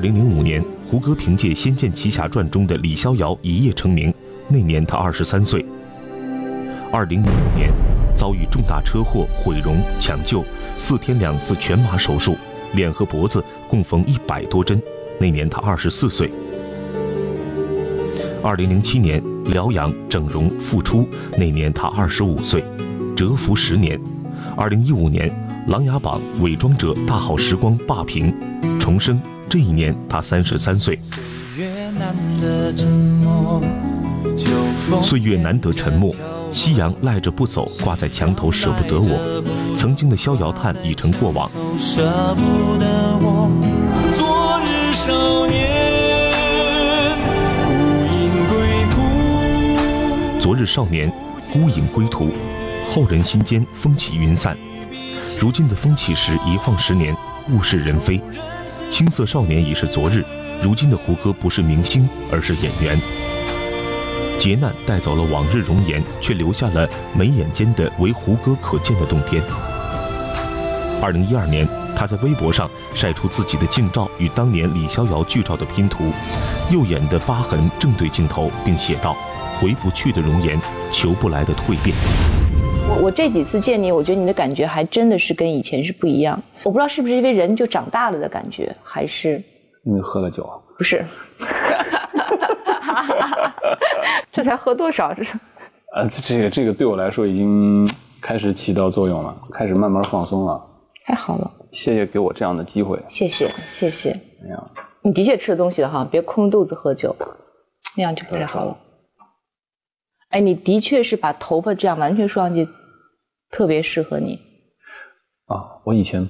二零零五年，胡歌凭借《仙剑奇侠传》中的李逍遥一夜成名，那年他二十三岁。二零零五年，遭遇重大车祸毁容抢救，四天两次全麻手术，脸和脖子共缝一百多针，那年他二十四岁。二零零七年，疗养整容复出，那年他二十五岁，蛰伏十年。二零一五年，《琅琊榜》伪装者大好时光霸屏，重生，这一年他三十三岁。岁月难得沉默，夕阳赖着不走，挂在墙头舍不得我。曾经的逍遥叹已成过往。舍不得我，昨日少年，孤影归途。昨日少年，孤影归途，后人心间风起云散。如今的风起时，一晃十年，物是人非。青涩少年已是昨日，如今的胡歌不是明星，而是演员。劫难带走了往日容颜，却留下了眉眼间的唯胡歌可见的洞天。二零一二年，他在微博上晒出自己的近照与当年李逍遥剧照的拼图，右眼的疤痕正对镜头，并写道：“回不去的容颜，求不来的蜕变。”我我这几次见你，我觉得你的感觉还真的是跟以前是不一样。我不知道是不是因为人就长大了的感觉，还是因为喝了酒？不是。这才喝多少？这是，呃，这个这个对我来说已经开始起到作用了，开始慢慢放松了。太好了，谢谢给我这样的机会。谢谢谢谢。哎呀，你的确吃了东西了哈，别空肚子喝酒，那样就不太好了。哎，你的确是把头发这样完全梳上去，特别适合你。啊，我以前。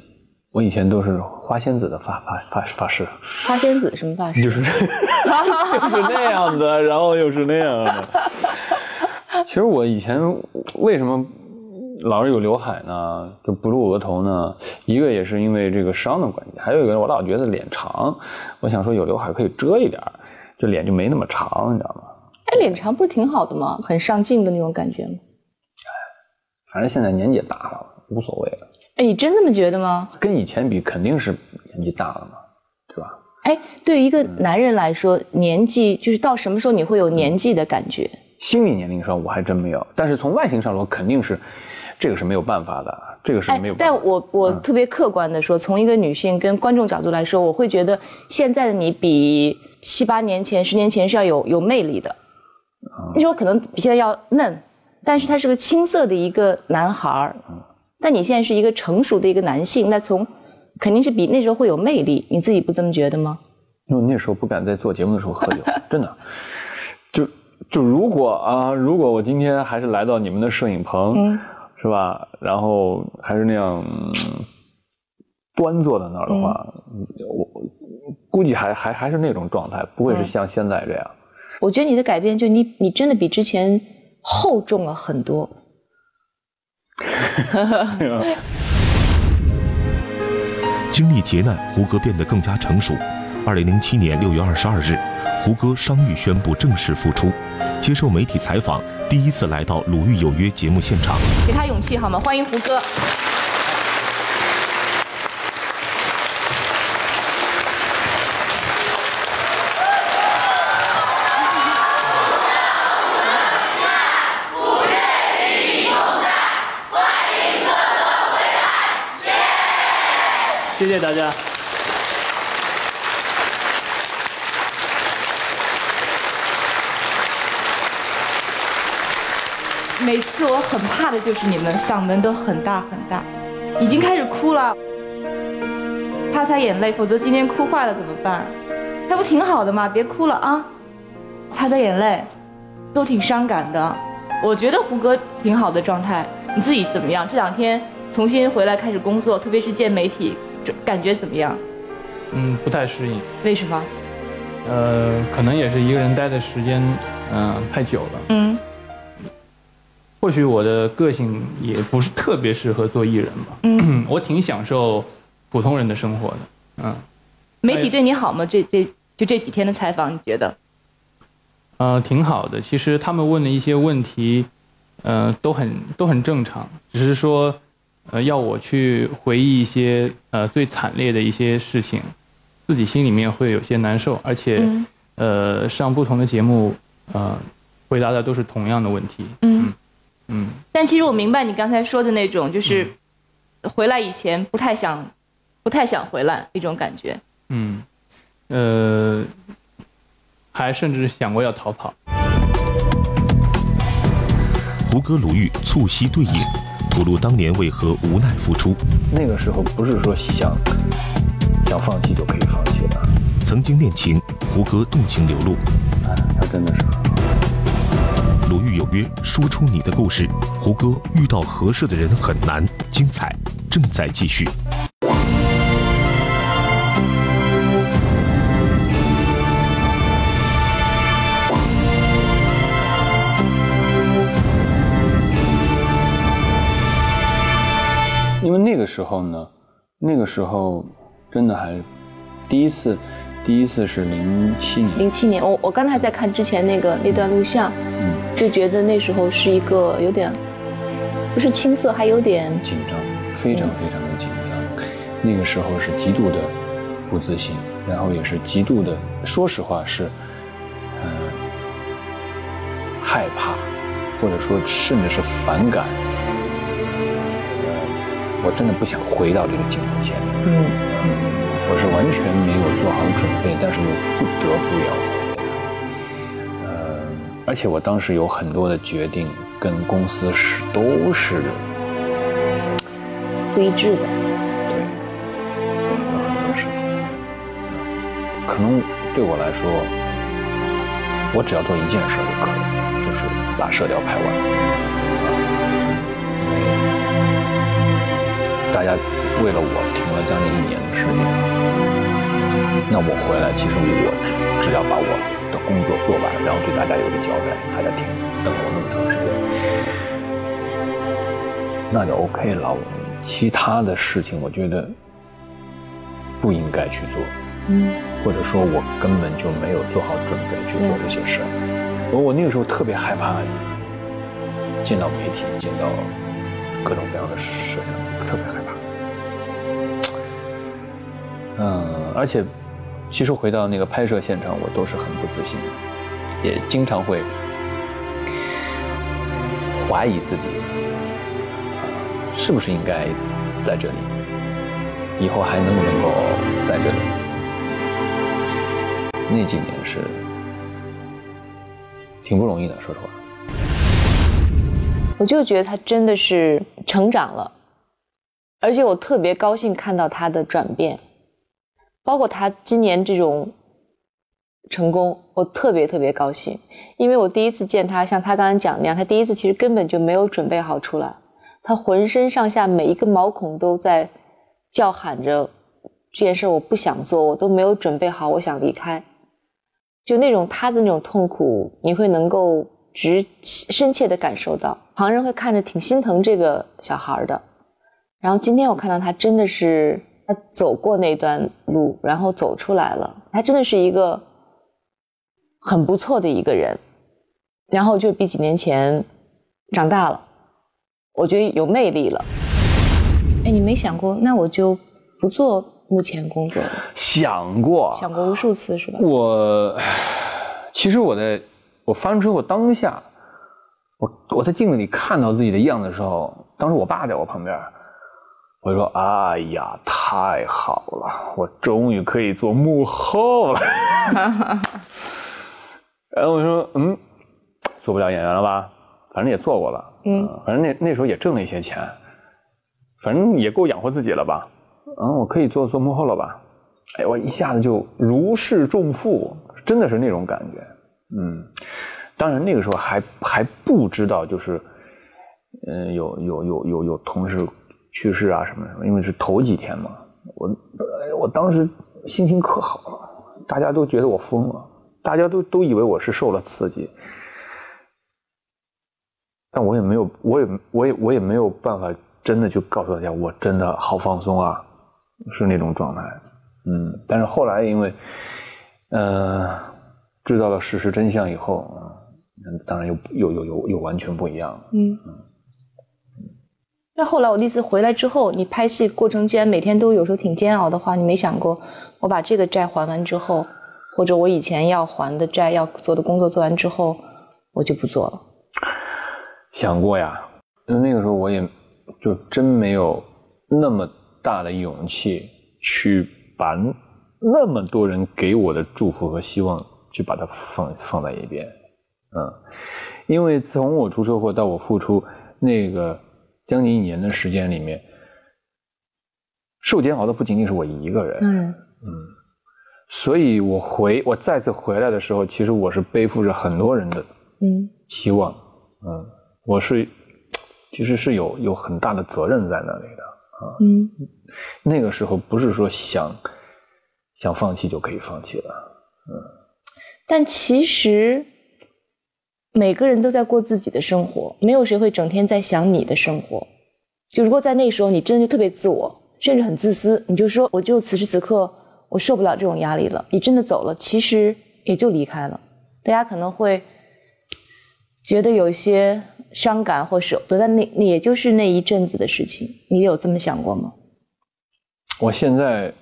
我以前都是花仙子的发发发发饰，花仙子什么发饰？就是 就是那样的，然后又是那样的。其实我以前为什么老是有刘海呢？就不露额头呢？一个也是因为这个伤的关系，还有一个我老觉得脸长，我想说有刘海可以遮一点，就脸就没那么长，你知道吗？哎，脸长不是挺好的吗？很上镜的那种感觉吗？反正现在年纪也大了，无所谓了。哎，你真这么觉得吗？跟以前比，肯定是年纪大了嘛，对吧？哎，对于一个男人来说，年纪就是到什么时候你会有年纪的感觉？心理年龄上我还真没有，但是从外形上说，肯定是，这个是没有办法的，这个是没有。但我我特别客观的说，从一个女性跟观众角度来说，我会觉得现在的你比七八年前、十年前是要有有魅力的。那时候可能比现在要嫩，但是他是个青涩的一个男孩儿。但你现在是一个成熟的一个男性，那从肯定是比那时候会有魅力，你自己不这么觉得吗？因为那时候不敢在做节目的时候喝酒，真的。就就如果啊，如果我今天还是来到你们的摄影棚，是吧？然后还是那样端坐在那儿的话，我估计还还还是那种状态，不会是像现在这样。我觉得你的改变，就你你真的比之前厚重了很多。经历劫难，胡歌变得更加成熟。二零零七年六月二十二日，胡歌伤愈宣布正式复出，接受媒体采访，第一次来到《鲁豫有约》节目现场。给他勇气好吗？欢迎胡歌。谢谢大家。每次我很怕的就是你们嗓门都很大很大，已经开始哭了，擦擦眼泪，否则今天哭坏了怎么办？还不挺好的吗？别哭了啊，擦擦眼泪，都挺伤感的。我觉得胡歌挺好的状态，你自己怎么样？这两天重新回来开始工作，特别是见媒体。感觉怎么样？嗯，不太适应。为什么？呃，可能也是一个人待的时间，嗯，太久了。嗯。或许我的个性也不是特别适合做艺人吧。嗯。我挺享受普通人的生活的。嗯。媒体对你好吗？这这就这几天的采访，你觉得？呃，挺好的。其实他们问的一些问题，呃，都很都很正常，只是说。呃，要我去回忆一些呃最惨烈的一些事情，自己心里面会有些难受，而且呃上不同的节目，呃回答的都是同样的问题。嗯嗯。但其实我明白你刚才说的那种，就是回来以前不太想，不太想回来那种感觉。嗯，呃，还甚至想过要逃跑。胡歌、鲁豫促膝对饮，吐露当年为何无奈付出。那个时候不是说想想放弃就可以放弃的。曾经恋情，胡歌动情流露。哎，他真的是很好。鲁豫有约，说出你的故事。胡歌遇到合适的人很难，精彩正在继续。时候呢，那个时候真的还第一次，第一次是零七年。零七年，我我刚才在看之前那个那段录像，嗯，就觉得那时候是一个有点不是青涩，还有点紧张，非常非常的紧张。那个时候是极度的不自信，然后也是极度的，说实话是，嗯，害怕，或者说甚至是反感。我真的不想回到这个镜头前，嗯，我是完全没有做好准备，但是又不得不要。回呃，而且我当时有很多的决定跟公司是都是不一致的，对，有很多事情，可能对我来说，我只要做一件事就可以，就是把《射雕》拍完。大家为了我停了将近一年的时间，那我回来，其实我只只要把我的工作做完，然后对大家有个交代，大家停等了我那么长时间，那就 OK 了。其他的事情，我觉得不应该去做，嗯，或者说我根本就没有做好准备去做这些事儿。我我那个时候特别害怕见到媒体，见到各种各样的摄像机，特别害嗯，而且，其实回到那个拍摄现场，我都是很不自信的，也经常会怀疑自己，是不是应该在这里，以后还能不能够在这里？那几年是挺不容易的，说实话。我就觉得他真的是成长了，而且我特别高兴看到他的转变。包括他今年这种成功，我特别特别高兴，因为我第一次见他，像他刚才讲那样，他第一次其实根本就没有准备好出来，他浑身上下每一个毛孔都在叫喊着这件事我不想做，我都没有准备好，我想离开，就那种他的那种痛苦，你会能够直深切的感受到，旁人会看着挺心疼这个小孩的，然后今天我看到他真的是。他走过那段路，然后走出来了。他真的是一个很不错的一个人，然后就比几年前长大了，我觉得有魅力了。哎，你没想过，那我就不做目前工作了？想过，想过无数次，是吧？我其实我在我翻出我当下，我我在镜子里看到自己的样子的时候，当时我爸在我旁边。我说：“哎呀，太好了，我终于可以做幕后了。”然后我说：“嗯，做不了演员了吧？反正也做过了，嗯，反正那那时候也挣了一些钱，反正也够养活自己了吧？嗯，我可以做做幕后了吧？哎，我一下子就如释重负，真的是那种感觉。嗯，当然那个时候还还不知道，就是，嗯，有有有有有同事。”去世啊什么什么，因为是头几天嘛，我我当时心情可好了，大家都觉得我疯了，大家都都以为我是受了刺激，但我也没有，我也我也我也没有办法真的就告诉大家，我真的好放松啊，是那种状态，嗯，但是后来因为，呃，知道了事实真相以后啊，当然又又又又又完全不一样了，嗯。那后来我那次回来之后，你拍戏过程既然每天都有时候挺煎熬的话，你没想过我把这个债还完之后，或者我以前要还的债要做的工作做完之后，我就不做了。想过呀，那个时候我也就真没有那么大的勇气去把那么多人给我的祝福和希望去把它放放在一边，嗯，因为从我出车祸到我复出那个。将近一年的时间里面，受煎熬的不仅仅是我一个人。嗯嗯，所以我回我再次回来的时候，其实我是背负着很多人的嗯期望。嗯，我是其实是有有很大的责任在那里的啊。嗯，那个时候不是说想想放弃就可以放弃了。嗯，但其实。每个人都在过自己的生活，没有谁会整天在想你的生活。就如果在那时候你真的就特别自我，甚至很自私，你就说我就此时此刻我受不了这种压力了，你真的走了，其实也就离开了。大家可能会觉得有一些伤感或舍不得，但那也就是那一阵子的事情。你有这么想过吗？我现在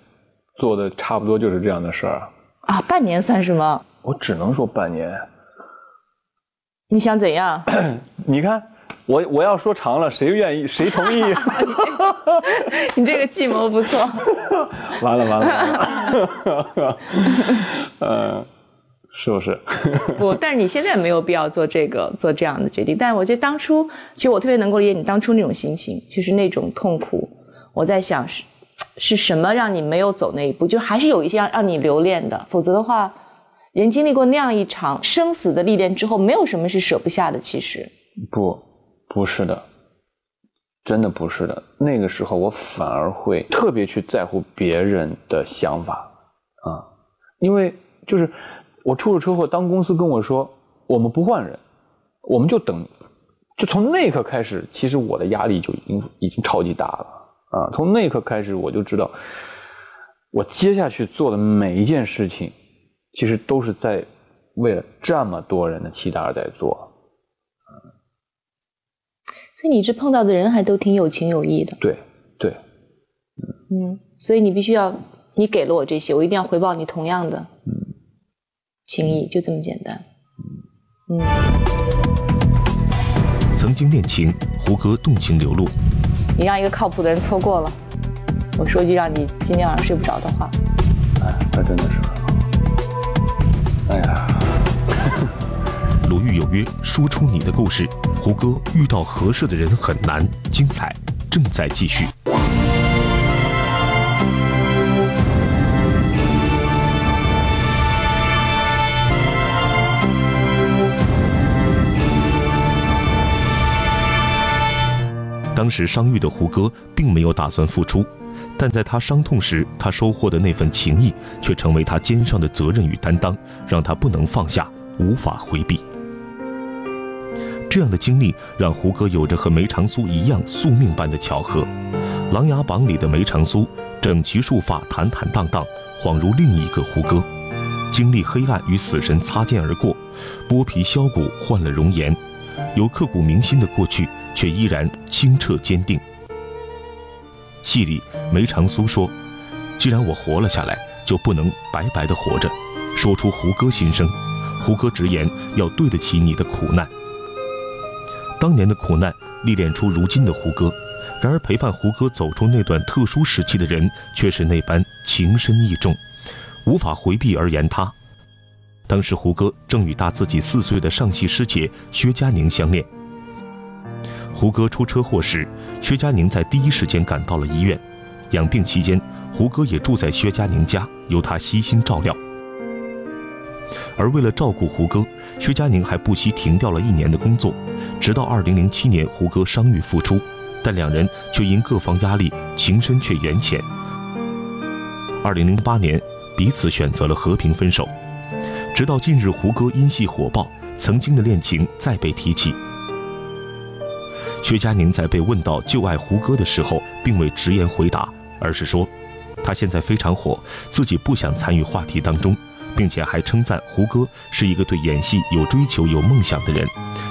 做的差不多就是这样的事儿啊，半年算什么？我只能说半年。你想怎样？你看，我我要说长了，谁愿意？谁同意？你这个计谋不错。完了完了完了。呃，是不是？不，但是你现在没有必要做这个做这样的决定。但是我觉得当初，其实我特别能够理解你当初那种心情，就是那种痛苦。我在想是是什么让你没有走那一步？就还是有一些让让你留恋的，否则的话。人经历过那样一场生死的历练之后，没有什么是舍不下的。其实，不，不是的，真的不是的。那个时候，我反而会特别去在乎别人的想法啊，因为就是我出了车祸，当公司跟我说我们不换人，我们就等，就从那一刻开始，其实我的压力就已经已经超级大了啊。从那一刻开始，我就知道，我接下去做的每一件事情。其实都是在为了这么多人的期待而在做，所以你这碰到的人还都挺有情有义的。对对，嗯，所以你必须要，你给了我这些，我一定要回报你同样的情谊，就这么简单。嗯。曾经恋情，胡歌动情流露。你让一个靠谱的人错过了，我说句让你今天晚上睡不着的话。哎，那真的是。哎呀，鲁豫有约，说出你的故事。胡歌遇到合适的人很难，精彩正在继续。当时伤愈的胡歌并没有打算复出。但在他伤痛时，他收获的那份情谊，却成为他肩上的责任与担当，让他不能放下，无法回避。这样的经历让胡歌有着和梅长苏一样宿命般的巧合。《琅琊榜》里的梅长苏，整齐束发，坦坦荡荡，恍如另一个胡歌。经历黑暗与死神擦肩而过，剥皮削骨换了容颜，有刻骨铭心的过去，却依然清澈坚定。戏里，梅长苏说：“既然我活了下来，就不能白白的活着。”说出胡歌心声。胡歌直言要对得起你的苦难。当年的苦难历练出如今的胡歌，然而陪伴胡歌走出那段特殊时期的人却是那般情深意重，无法回避而言他。当时胡歌正与大自己四岁的上戏师姐薛佳凝相恋。胡歌出车祸时，薛佳凝在第一时间赶到了医院。养病期间，胡歌也住在薛佳凝家，由他悉心照料。而为了照顾胡歌，薛佳凝还不惜停掉了一年的工作，直到2007年胡歌伤愈复出，但两人却因各方压力，情深却缘浅。2008年，彼此选择了和平分手。直到近日，胡歌因戏火爆，曾经的恋情再被提起。薛佳凝在被问到旧爱胡歌的时候，并未直言回答，而是说，他现在非常火，自己不想参与话题当中，并且还称赞胡歌是一个对演戏有追求、有梦想的人，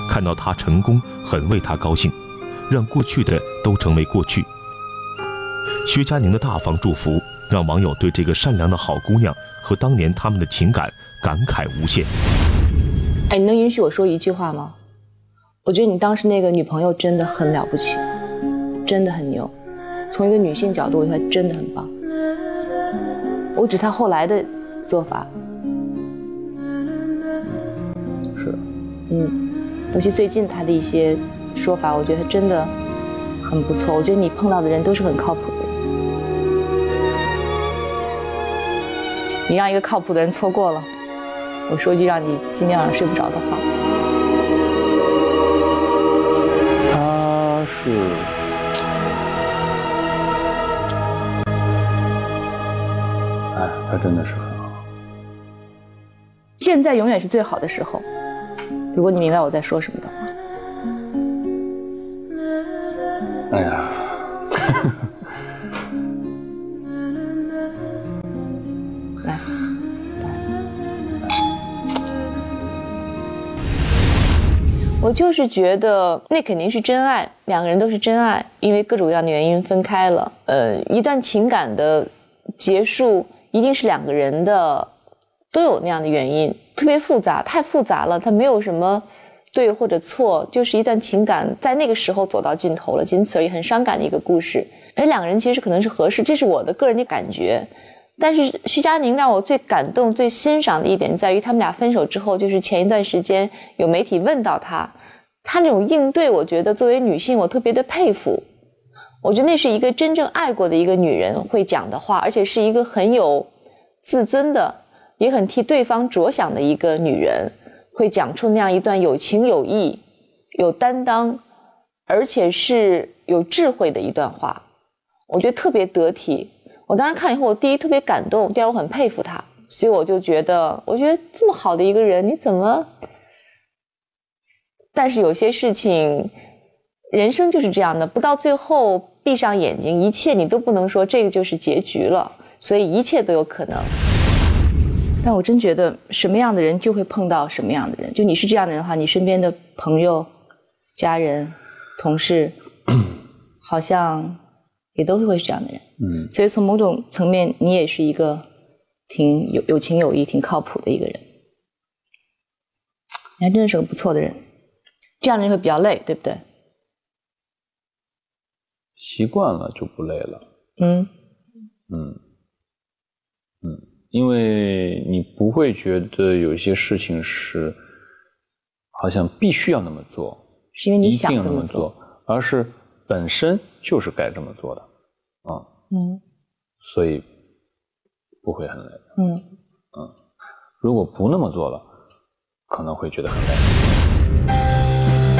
看到他成功很为他高兴。让过去的都成为过去。薛佳凝的大方祝福，让网友对这个善良的好姑娘和当年他们的情感感慨无限。哎，你能允许我说一句话吗？我觉得你当时那个女朋友真的很了不起，真的很牛。从一个女性角度，我觉得真的很棒。我指她后来的做法。是。嗯，尤其最近她的一些说法，我觉得真的很不错。我觉得你碰到的人都是很靠谱的。你让一个靠谱的人错过了，我说句让你今天晚上睡不着的话。是，哎，他真的是很好。现在永远是最好的时候，如果你明白我在说什么的话。哎呀。我就是觉得那肯定是真爱，两个人都是真爱，因为各种各样的原因分开了。呃，一段情感的结束一定是两个人的都有那样的原因，特别复杂，太复杂了，它没有什么对或者错，就是一段情感在那个时候走到尽头了，仅此而已，很伤感的一个故事。而两个人其实可能是合适，这是我的个人的感觉。但是徐佳宁让我最感动、最欣赏的一点在于，他们俩分手之后，就是前一段时间有媒体问到他。她那种应对，我觉得作为女性，我特别的佩服。我觉得那是一个真正爱过的一个女人会讲的话，而且是一个很有自尊的，也很替对方着想的一个女人，会讲出那样一段有情有义、有担当，而且是有智慧的一段话。我觉得特别得体。我当时看以后，我第一特别感动，第二我很佩服他，所以我就觉得，我觉得这么好的一个人，你怎么？但是有些事情，人生就是这样的，不到最后闭上眼睛，一切你都不能说这个就是结局了，所以一切都有可能。但我真觉得什么样的人就会碰到什么样的人，就你是这样的人的话，你身边的朋友、家人、同事，好像也都是会是这样的人。嗯，所以从某种层面，你也是一个挺有有情有义、挺靠谱的一个人。你还真的是个不错的人。这样的人会比较累，对不对？习惯了就不累了。嗯嗯嗯，因为你不会觉得有些事情是好像必须要那么做，是因为你想这么做，而是本身就是该这么做的啊。嗯，所以不会很累。嗯嗯，如果不那么做了，可能会觉得很累。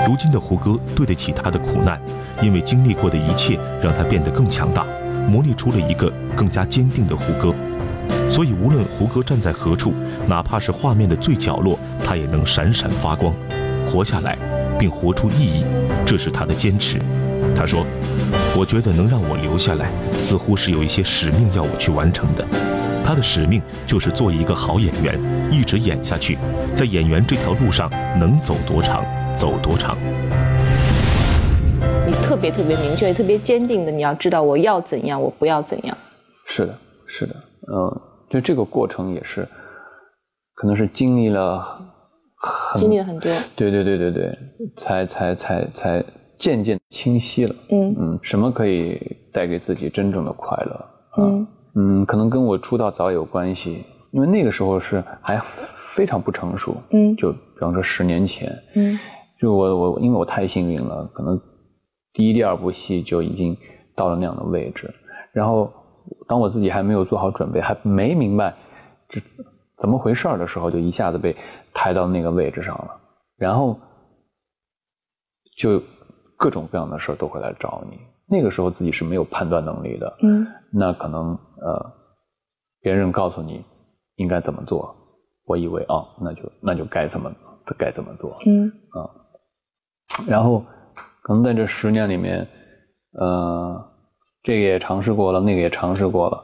如今的胡歌对得起他的苦难，因为经历过的一切让他变得更强大，磨砺出了一个更加坚定的胡歌。所以，无论胡歌站在何处，哪怕是画面的最角落，他也能闪闪发光，活下来，并活出意义。这是他的坚持。他说：“我觉得能让我留下来，似乎是有一些使命要我去完成的。他的使命就是做一个好演员，一直演下去，在演员这条路上能走多长。”走多长？你特别特别明确、特别坚定的，你要知道我要怎样，我不要怎样。是的，是的，嗯，就这个过程也是，可能是经历了，经历了很多。对对对对对，才才才才渐渐清晰了。嗯嗯，什么可以带给自己真正的快乐？嗯嗯，可能跟我出道早有关系，因为那个时候是还非常不成熟。嗯，就比方说十年前。嗯。就我我因为我太幸运了，可能第一第二部戏就已经到了那样的位置，然后当我自己还没有做好准备，还没明白这怎么回事的时候，就一下子被抬到那个位置上了，然后就各种各样的事儿都会来找你。那个时候自己是没有判断能力的，嗯，那可能呃别人告诉你应该怎么做，我以为啊那就那就该怎么该怎么做，嗯啊。然后，可能在这十年里面，呃，这个也尝试过了，那个也尝试过了，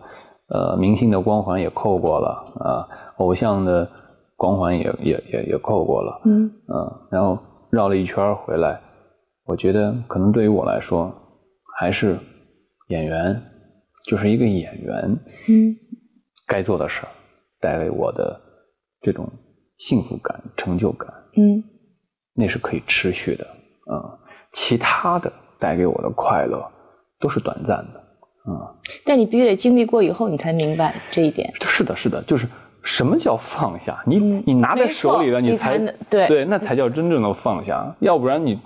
呃，明星的光环也扣过了，啊，偶像的光环也也也也扣过了，嗯，嗯，然后绕了一圈回来，我觉得可能对于我来说，还是演员就是一个演员，嗯，该做的事儿，带给我的这种幸福感、成就感，嗯，那是可以持续的，啊，其他的带给我的快乐都是短暂的，啊。但你必须得经历过以后，你才明白这一点。是的，是的，就是。什么叫放下？你你拿在手里了，你才对对，那才叫真正的放下。要不然你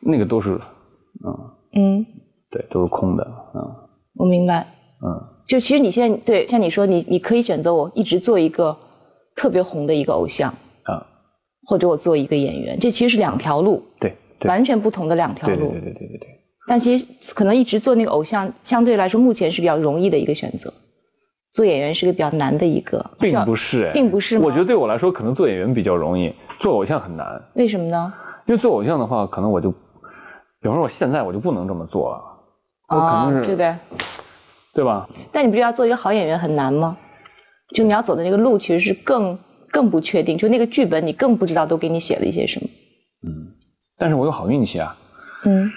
那个都是，嗯嗯，对，都是空的，嗯。我明白，嗯。就其实你现在对像你说，你你可以选择我一直做一个特别红的一个偶像啊，或者我做一个演员，这其实是两条路，对，完全不同的两条路，对对对对对对。但其实可能一直做那个偶像，相对来说目前是比较容易的一个选择。做演员是个比较难的一个，并不是，并不是。我觉得对我来说，可能做演员比较容易，做偶像很难。为什么呢？因为做偶像的话，可能我就，比方说我现在我就不能这么做了，我肯定是，对对？对吧？但你不觉得做一个好演员很难吗？就你要走的那个路，其实是更更不确定。就那个剧本，你更不知道都给你写了一些什么。嗯，但是我有好运气啊。嗯，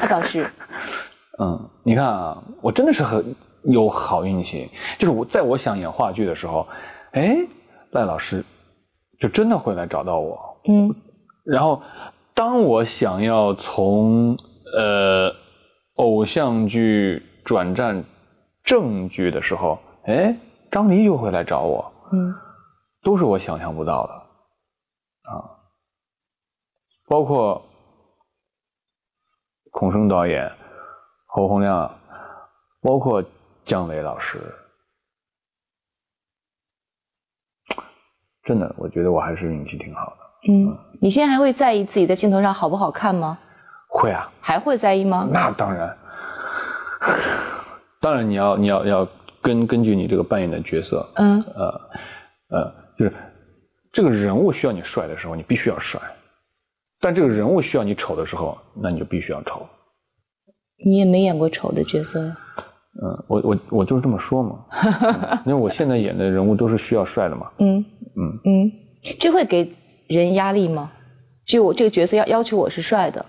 那倒是。嗯，你看啊，我真的是很。有好运气，就是我在我想演话剧的时候，哎，赖老师就真的会来找到我。嗯，然后当我想要从呃偶像剧转战正剧的时候，哎，张黎就会来找我。嗯，都是我想象不到的啊，包括孔笙导演、侯鸿亮，包括。姜伟老师，真的，我觉得我还是运气挺好的。嗯，你现在还会在意自己在镜头上好不好看吗？会啊。还会在意吗？那当然，当然你要你要要根根据你这个扮演的角色，嗯，呃呃，就是这个人物需要你帅的时候，你必须要帅；但这个人物需要你丑的时候，那你就必须要丑。你也没演过丑的角色呀。嗯，我我我就是这么说嘛，因为我现在演的人物都是需要帅的嘛。嗯嗯嗯，这会给人压力吗？就我这个角色要要求我是帅的？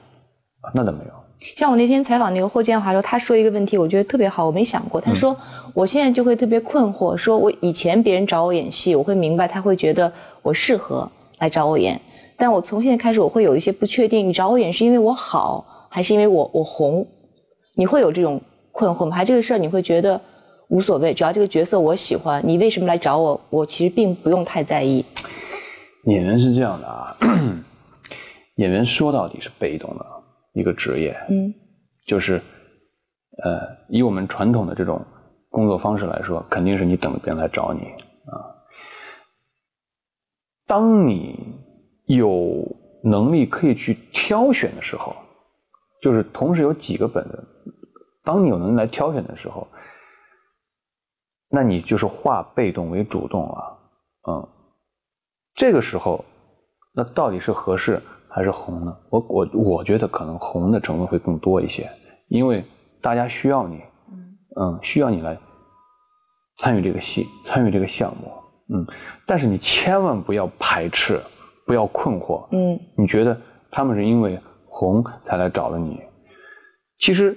那倒没有。像我那天采访那个霍建华说，他说一个问题，我觉得特别好，我没想过。他说，我现在就会特别困惑，说我以前别人找我演戏，我会明白他会觉得我适合来找我演，但我从现在开始，我会有一些不确定，你找我演是因为我好，还是因为我我红？你会有这种？困惑吗？还这个事儿你会觉得无所谓，只要这个角色我喜欢，你为什么来找我？我其实并不用太在意。演员是这样的啊，演员说到底是被动的一个职业，嗯，就是呃，以我们传统的这种工作方式来说，肯定是你等着别人来找你啊。当你有能力可以去挑选的时候，就是同时有几个本子。当你有能力来挑选的时候，那你就是化被动为主动了，嗯，这个时候，那到底是合适还是红呢？我我我觉得可能红的成分会更多一些，因为大家需要你，嗯，需要你来参与这个戏，参与这个项目，嗯，但是你千万不要排斥，不要困惑，嗯，你觉得他们是因为红才来找了你，其实。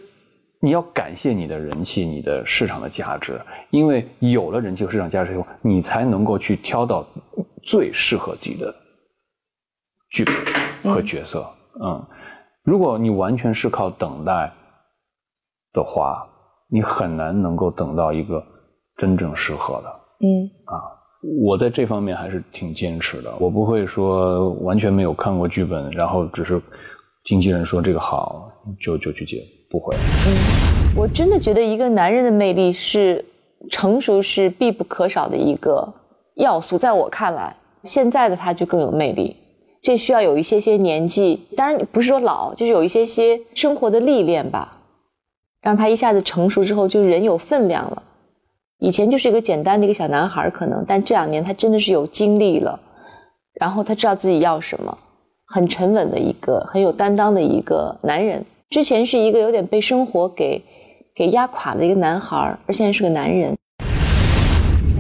你要感谢你的人气，你的市场的价值，因为有了人气和市场价值以后，你才能够去挑到最适合自己的剧本和角色。嗯，如果你完全是靠等待的话，你很难能够等到一个真正适合的。嗯，啊，我在这方面还是挺坚持的，我不会说完全没有看过剧本，然后只是经纪人说这个好就就去接。不会。嗯，我真的觉得一个男人的魅力是成熟是必不可少的一个要素。在我看来，现在的他就更有魅力。这需要有一些些年纪，当然不是说老，就是有一些些生活的历练吧，让他一下子成熟之后，就人有分量了。以前就是一个简单的一个小男孩可能，但这两年他真的是有经历了，然后他知道自己要什么，很沉稳的一个很有担当的一个男人。之前是一个有点被生活给给压垮的一个男孩而现在是个男人。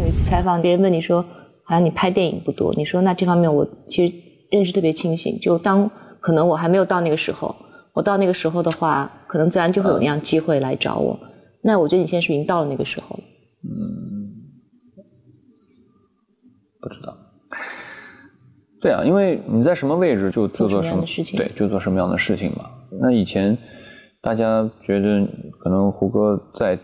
有一次采访，别人问你说，好像你拍电影不多，你说那这方面我其实认识特别清醒。就当可能我还没有到那个时候，我到那个时候的话，可能自然就会有那样机会来找我。那我觉得你现在是已经到了那个时候了。嗯，不知道。对啊，因为你在什么位置就做做什么事情，对，就做什么样的事情嘛。那以前大家觉得可能胡歌在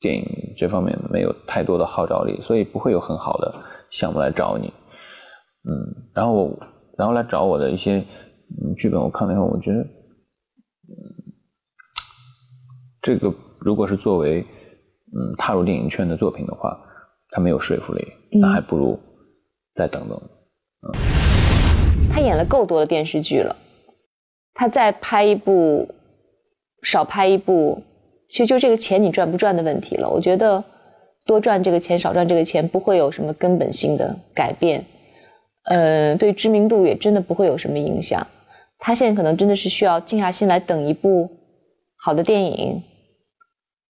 电影这方面没有太多的号召力，所以不会有很好的项目来找你。嗯，然后我然后来找我的一些嗯剧本，我看了以后，我觉得，嗯，这个如果是作为嗯踏入电影圈的作品的话，它没有说服力，那还不如再等等。他演了够多的电视剧了，他再拍一部，少拍一部，其实就这个钱你赚不赚的问题了。我觉得多赚这个钱，少赚这个钱不会有什么根本性的改变，呃，对知名度也真的不会有什么影响。他现在可能真的是需要静下心来等一部好的电影，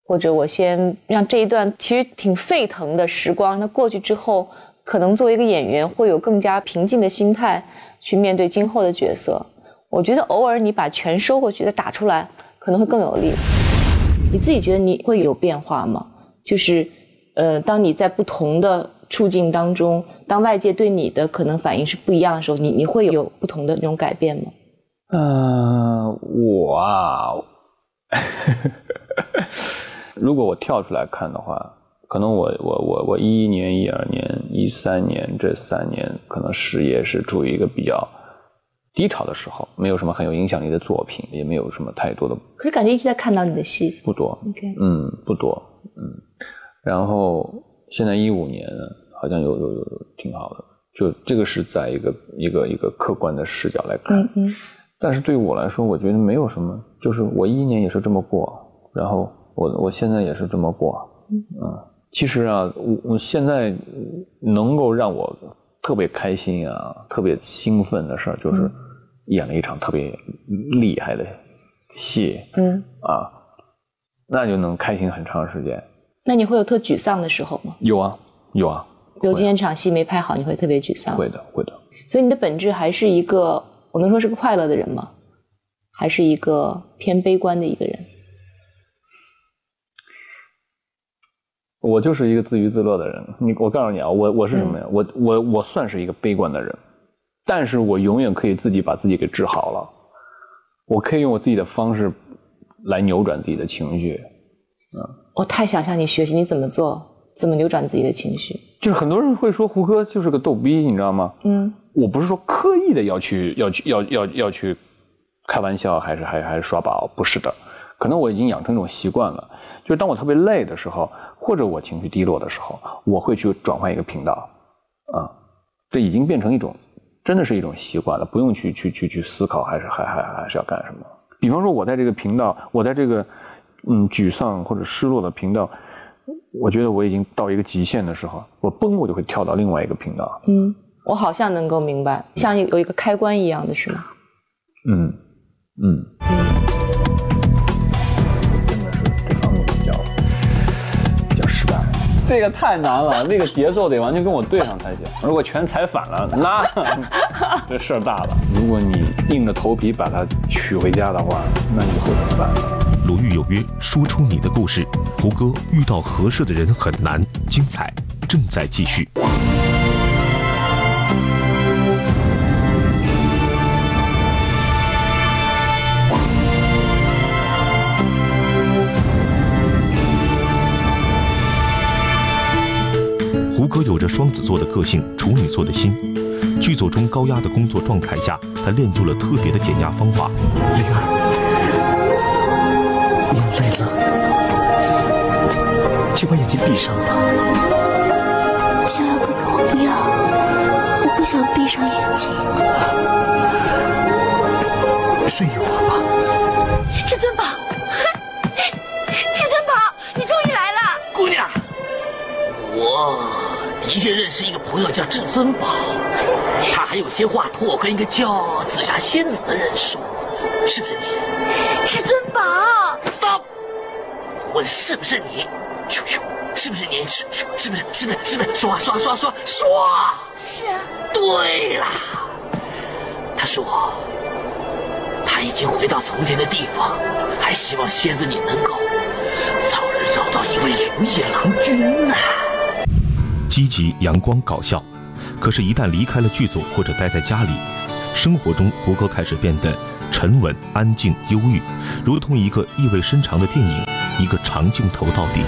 或者我先让这一段其实挺沸腾的时光，那过去之后。可能作为一个演员，会有更加平静的心态去面对今后的角色。我觉得偶尔你把拳收回去再打出来，可能会更有力。你自己觉得你会有变化吗？就是，呃，当你在不同的处境当中，当外界对你的可能反应是不一样的时候，你你会有不同的那种改变吗？嗯，我啊，如果我跳出来看的话。可能我我我我一一年、一二年、一三年这三年，可能事业是处于一个比较低潮的时候，没有什么很有影响力的作品，也没有什么太多的。可是感觉一直在看到你的戏，不多。OK，嗯，不多，嗯。然后现在一五年好像有有有挺好的，就这个是在一个一个一个客观的视角来看。嗯嗯。但是对于我来说，我觉得没有什么，就是我一一年也是这么过，然后我我现在也是这么过，嗯。其实啊，我我现在能够让我特别开心啊、特别兴奋的事儿，就是演了一场特别厉害的戏，嗯啊，那就能开心很长时间。那你会有特沮丧的时候吗？有啊，有啊。比如今天场戏没拍好，你会特别沮丧？会的，会的。所以你的本质还是一个，我能说是个快乐的人吗？还是一个偏悲观的一个人？我就是一个自娱自乐的人。你，我告诉你啊，我我是什么呀？我我我算是一个悲观的人，但是我永远可以自己把自己给治好了。我可以用我自己的方式来扭转自己的情绪。嗯，我太想向你学习，你怎么做？怎么扭转自己的情绪？就是很多人会说胡歌就是个逗逼，你知道吗？嗯，我不是说刻意的要去要去要要要去开玩笑，还是还还是耍宝，不是的。可能我已经养成一种习惯了，就是当我特别累的时候。或者我情绪低落的时候，我会去转换一个频道，啊，这已经变成一种，真的是一种习惯了，不用去去去去思考，还是还还还是要干什么？比方说，我在这个频道，我在这个嗯沮丧或者失落的频道，我觉得我已经到一个极限的时候，我嘣我就会跳到另外一个频道。嗯，我好像能够明白，像有一个开关一样的是吗？嗯嗯嗯。这个太难了，那个节奏得完全跟我对上才行。如果全踩反了，那 这事儿大了。如果你硬着头皮把它娶回家的话，那你会怎么办？鲁豫有约，说出你的故事。胡歌遇到合适的人很难，精彩正在继续。胡歌有着双子座的个性，处女座的心。剧组中高压的工作状态下，他练就了特别的减压方法。灵儿，眼累了，就把眼睛闭上吧。逍遥哥哥我不要，我不想闭上眼睛。睡一会儿吧。至尊宝，确认识一个朋友叫至尊宝，他还有些话托我跟一个叫紫霞仙子的人说，是不是你？至尊宝，stop！我问是不是你？咻咻，是不是你？是不是是不是是不是？说话说话说话说说。是啊。对啦，他说他已经回到从前的地方，还希望仙子你能够早日找到一位如意郎君呐。积极、阳光、搞笑，可是，一旦离开了剧组或者待在家里，生活中胡歌开始变得沉稳、安静、忧郁，如同一个意味深长的电影，一个长镜头到底。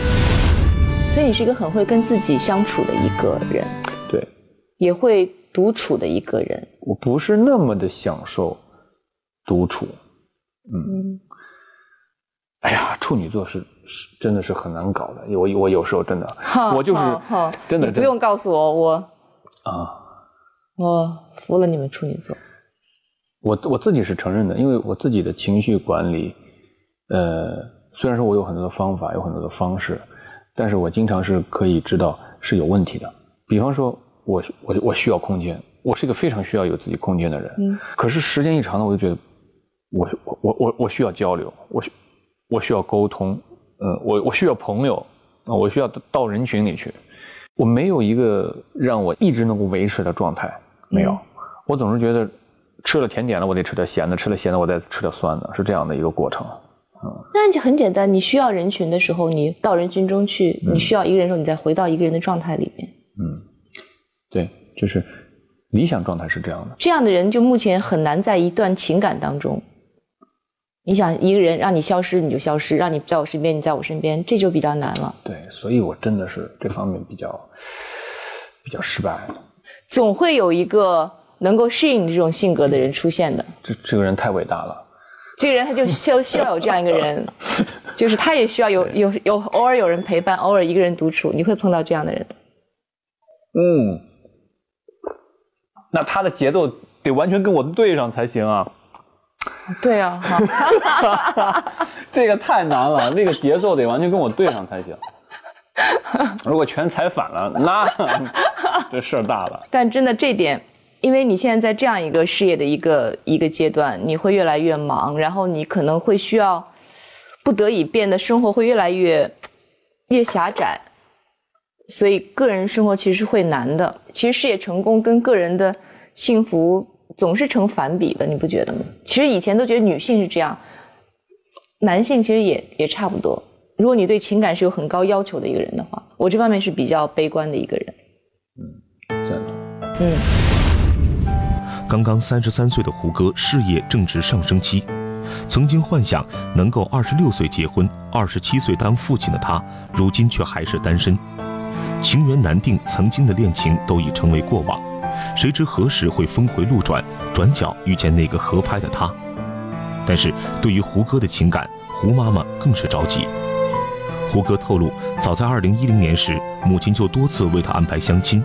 所以你是一个很会跟自己相处的一个人，对，也会独处的一个人。我不是那么的享受独处，嗯，哎呀，处女座是是真的是很难搞的，我我有时候真的，我就是真的不用告诉我，我啊，我服了你们处女座。我我自己是承认的，因为我自己的情绪管理，呃，虽然说我有很多的方法，有很多的方式。但是我经常是可以知道是有问题的，比方说，我我我需要空间，我是一个非常需要有自己空间的人。嗯。可是时间一长呢，我就觉得，我我我我我需要交流，我需我需要沟通，嗯，我我需要朋友，啊，我需要到人群里去。我没有一个让我一直能够维持的状态，没有。我总是觉得，吃了甜点了，我得吃点咸的；吃了咸的，我再吃点酸的，是这样的一个过程。那就很简单，你需要人群的时候，你到人群中去；你需要一个人的时候，你再回到一个人的状态里面。嗯，对，就是理想状态是这样的。这样的人就目前很难在一段情感当中，你想一个人让你消失你就消失，让你在我身边你在我身边，这就比较难了。对，所以我真的是这方面比较比较失败。总会有一个能够适应你这种性格的人出现的。这这个人太伟大了。这个人他就需要需要有这样一个人，就是他也需要有有有偶尔有人陪伴，偶尔一个人独处，你会碰到这样的人。嗯，那他的节奏得完全跟我对上才行啊。对啊，这个太难了，那个节奏得完全跟我对上才行。如果全踩反了，那 这事儿大了。但真的这点。因为你现在在这样一个事业的一个一个阶段，你会越来越忙，然后你可能会需要不得已变得生活会越来越越狭窄，所以个人生活其实会难的。其实事业成功跟个人的幸福总是成反比的，你不觉得吗？其实以前都觉得女性是这样，男性其实也也差不多。如果你对情感是有很高要求的一个人的话，我这方面是比较悲观的一个人。嗯，赞同。嗯。刚刚三十三岁的胡歌，事业正值上升期，曾经幻想能够二十六岁结婚，二十七岁当父亲的他，如今却还是单身，情缘难定，曾经的恋情都已成为过往，谁知何时会峰回路转，转角遇见那个合拍的他？但是对于胡歌的情感，胡妈妈更是着急。胡歌透露，早在二零一零年时，母亲就多次为他安排相亲，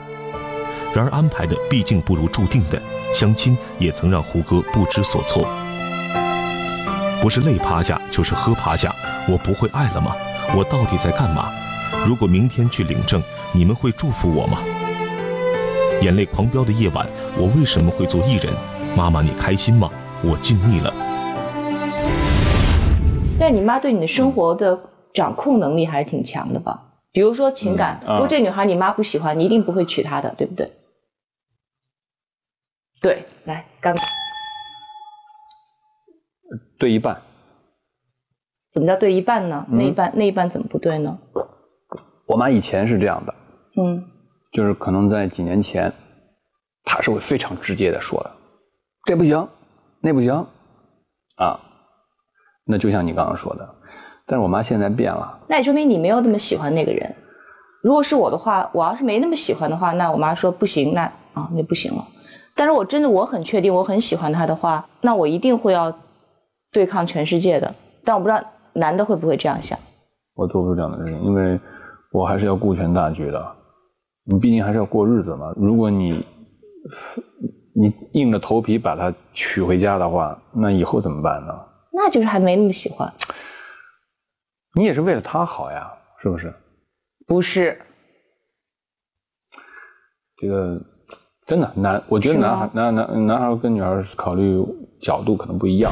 然而安排的毕竟不如注定的。相亲也曾让胡歌不知所措，不是累趴下就是喝趴下，我不会爱了吗？我到底在干嘛？如果明天去领证，你们会祝福我吗？眼泪狂飙的夜晚，我为什么会做艺人？妈妈，你开心吗？我尽力了。但是你妈对你的生活的掌控能力还是挺强的吧？比如说情感，如果这女孩你妈不喜欢，你一定不会娶她的，对不对？对，来，干对一半。怎么叫对一半呢？那一半那一半怎么不对呢？我妈以前是这样的，嗯，就是可能在几年前，他是会非常直接的说的，这不行，那不行，啊，那就像你刚刚说的，但是我妈现在变了。那也说明你没有那么喜欢那个人。如果是我的话，我要是没那么喜欢的话，那我妈说不行，那啊，那不行了。但是我真的我很确定我很喜欢他的话，那我一定会要对抗全世界的。但我不知道男的会不会这样想。我做不出这样的事情，因为我还是要顾全大局的。你毕竟还是要过日子嘛。如果你你硬着头皮把他娶回家的话，那以后怎么办呢？那就是还没那么喜欢。你也是为了他好呀，是不是？不是。这个。真的男，我觉得男孩男男男孩跟女孩考虑角度可能不一样。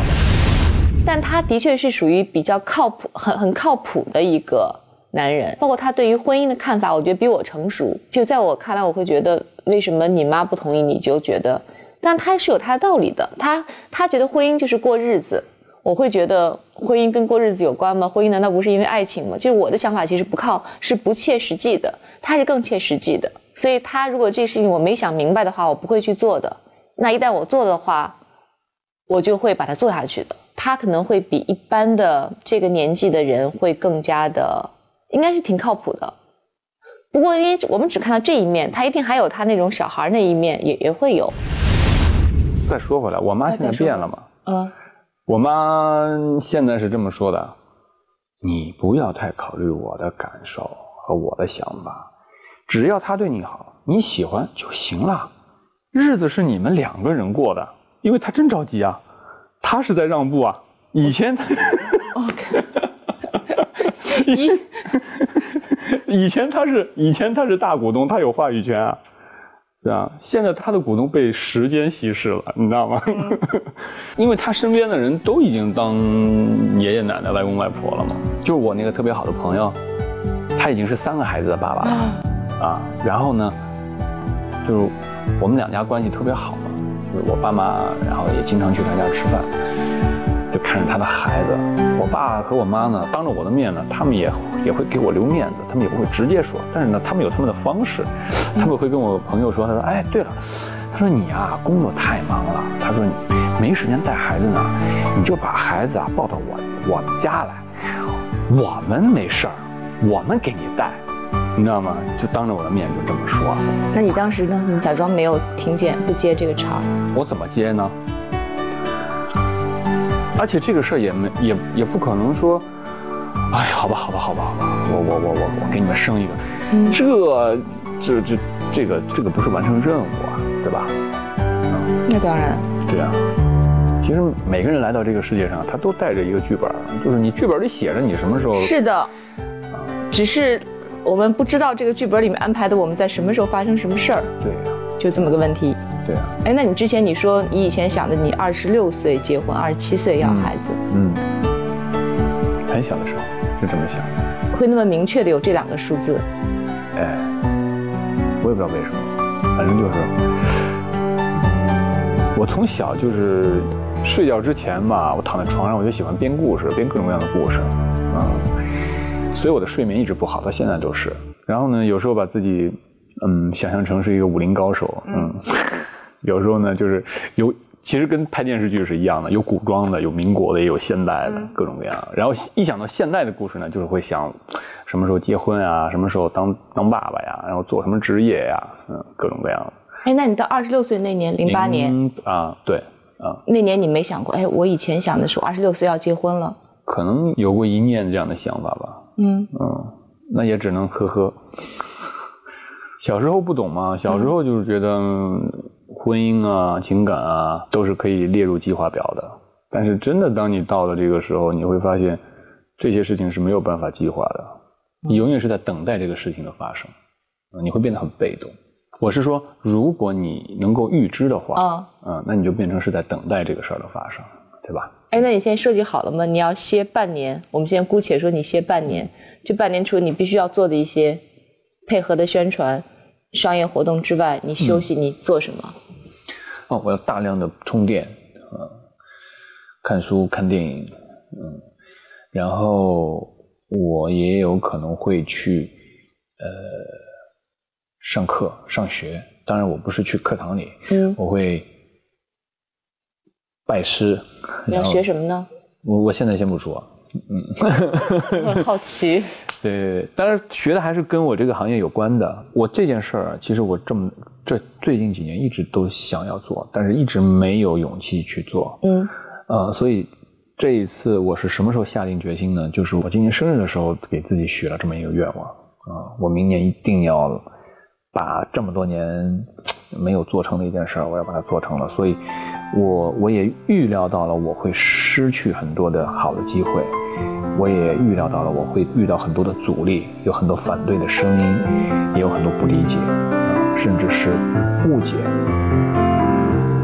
但他的确是属于比较靠谱、很很靠谱的一个男人。包括他对于婚姻的看法，我觉得比我成熟。就在我看来，我会觉得为什么你妈不同意，你就觉得，但他是有他的道理的。他他觉得婚姻就是过日子，我会觉得婚姻跟过日子有关吗？婚姻难道不是因为爱情吗？就是我的想法其实不靠，是不切实际的，他是更切实际的。所以他如果这事情我没想明白的话，我不会去做的。那一旦我做的话，我就会把它做下去的。他可能会比一般的这个年纪的人会更加的，应该是挺靠谱的。不过因为我们只看到这一面，他一定还有他那种小孩那一面，也也会有。再说回来，我妈现在变了嘛？嗯。我妈现在是这么说的：“你不要太考虑我的感受和我的想法，只要他对你好，你喜欢就行了。日子是你们两个人过的，因为他真着急啊，他是在让步啊。以前他，OK，以 以前他是以前他是大股东，他有话语权啊。”对啊，现在他的股东被时间稀释了，你知道吗？因为他身边的人都已经当爷爷奶奶、外公外婆了嘛。就是我那个特别好的朋友，他已经是三个孩子的爸爸了啊。然后呢，就是我们两家关系特别好嘛，就是我爸妈，然后也经常去他家吃饭。就看着他的孩子，我爸和我妈呢，当着我的面呢，他们也也会给我留面子，他们也不会直接说，但是呢，他们有他们的方式，他们会跟我朋友说，他说，哎，对了，他说你啊，工作太忙了，他说你没时间带孩子呢，你就把孩子啊抱到我我们家来，我们没事儿，我们给你带，你知道吗？就当着我的面就这么说。那你当时呢？你假装没有听见，不接这个茬。我怎么接呢？而且这个事儿也没也也不可能说，哎，好吧，好吧，好吧，好吧，我我我我我给你们生一个，这这这这个这个不是完成任务啊，对吧？那当然。对啊，其实每个人来到这个世界上，他都带着一个剧本，就是你剧本里写着你什么时候。是的。啊。只是我们不知道这个剧本里面安排的我们在什么时候发生什么事儿。对。就这么个问题。对啊，哎，那你之前你说你以前想的，你二十六岁结婚，二十七岁要孩子，嗯，很小的时候就这么想，会那么明确的有这两个数字？哎，我也不知道为什么，反正就是，我从小就是睡觉之前吧，我躺在床上我就喜欢编故事，编各种各样的故事，啊，所以我的睡眠一直不好，到现在都是。然后呢，有时候把自己嗯想象成是一个武林高手，嗯。有时候呢，就是有，其实跟拍电视剧是一样的，有古装的，有民国的，也有现代的，各种各样。然后一想到现代的故事呢，就是会想，什么时候结婚啊，什么时候当当爸爸呀，然后做什么职业呀，嗯，各种各样的。哎，那你到二十六岁那年，零八年啊，对，啊，那年你没想过，哎，我以前想的是我二十六岁要结婚了，可能有过一念这样的想法吧。嗯嗯，那也只能呵呵。小时候不懂嘛，小时候就是觉得。婚姻啊，情感啊，都是可以列入计划表的。但是真的，当你到了这个时候，你会发现这些事情是没有办法计划的。你永远是在等待这个事情的发生，你会变得很被动。我是说，如果你能够预知的话，啊，嗯，那你就变成是在等待这个事儿的发生，对吧？哎，那你现在设计好了吗？你要歇半年，我们现在姑且说你歇半年，这半年除了你必须要做的一些配合的宣传。商业活动之外，你休息你做什么？哦，我要大量的充电，啊，看书、看电影，嗯，然后我也有可能会去呃上课、上学。当然，我不是去课堂里，嗯，我会拜师。你要学什么呢？我我现在先不说。嗯，很 好奇。对，当然学的还是跟我这个行业有关的。我这件事儿，其实我这么这最近几年一直都想要做，但是一直没有勇气去做。嗯，呃，所以这一次我是什么时候下定决心呢？就是我今年生日的时候给自己许了这么一个愿望啊，我明年一定要把这么多年没有做成的一件事儿，我要把它做成了。所以，我我也预料到了我会失去很多的好的机会。我也预料到了，我会遇到很多的阻力，有很多反对的声音，也有很多不理解，甚至是误解。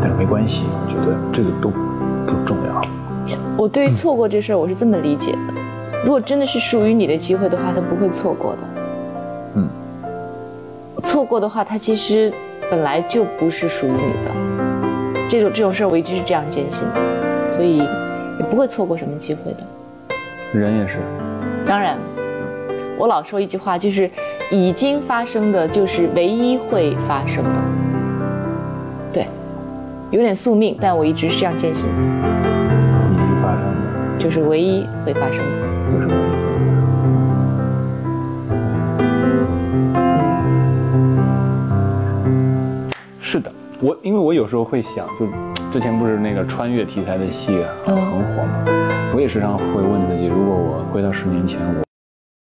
但是没关系，我觉得这个都不重要。我对错过这事儿，我是这么理解的：如果真的是属于你的机会的话，他不会错过的。嗯，错过的话，他其实本来就不是属于你的。这种这种事儿，我一直是这样坚信的。所以。也不会错过什么机会的。人也是。当然，我老说一句话，就是已经发生的就是唯一会发生的。对，有点宿命，但我一直是这样坚信的。已经发生的，就是唯一会发生的，就是唯一。是的，我因为我有时候会想，就之前不是那个穿越题材的戏，很火吗。我也时常会问自己，如果我回到十年前，我